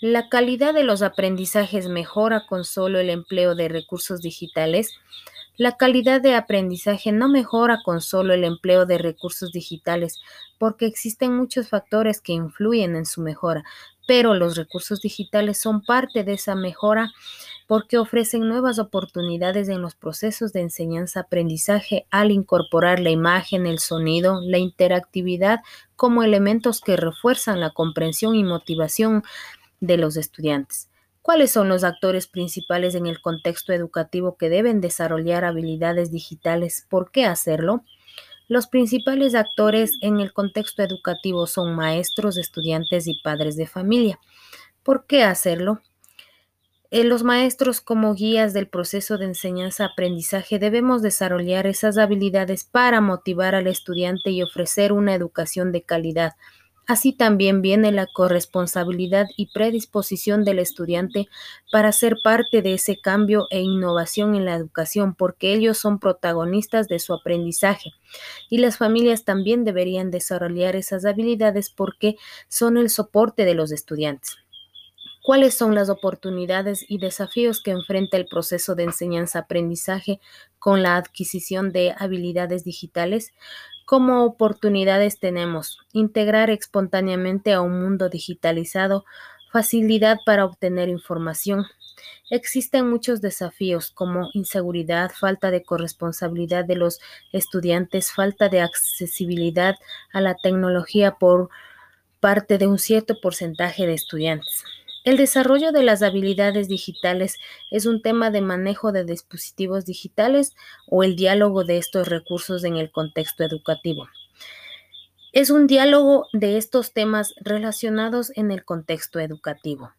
La calidad de los aprendizajes mejora con solo el empleo de recursos digitales. La calidad de aprendizaje no mejora con solo el empleo de recursos digitales porque existen muchos factores que influyen en su mejora, pero los recursos digitales son parte de esa mejora porque ofrecen nuevas oportunidades en los procesos de enseñanza-aprendizaje al incorporar la imagen, el sonido, la interactividad como elementos que refuerzan la comprensión y motivación de los estudiantes. ¿Cuáles son los actores principales en el contexto educativo que deben desarrollar habilidades digitales? ¿Por qué hacerlo? Los principales actores en el contexto educativo son maestros, estudiantes y padres de familia. ¿Por qué hacerlo? Eh, los maestros como guías del proceso de enseñanza-aprendizaje debemos desarrollar esas habilidades para motivar al estudiante y ofrecer una educación de calidad Así también viene la corresponsabilidad y predisposición del estudiante para ser parte de ese cambio e innovación en la educación, porque ellos son protagonistas de su aprendizaje. Y las familias también deberían desarrollar esas habilidades porque son el soporte de los estudiantes. ¿Cuáles son las oportunidades y desafíos que enfrenta el proceso de enseñanza-aprendizaje con la adquisición de habilidades digitales? Como oportunidades tenemos integrar espontáneamente a un mundo digitalizado, facilidad para obtener información. Existen muchos desafíos como inseguridad, falta de corresponsabilidad de los estudiantes, falta de accesibilidad a la tecnología por parte de un cierto porcentaje de estudiantes. El desarrollo de las habilidades digitales es un tema de manejo de dispositivos digitales o el diálogo de estos recursos en el contexto educativo. Es un diálogo de estos temas relacionados en el contexto educativo.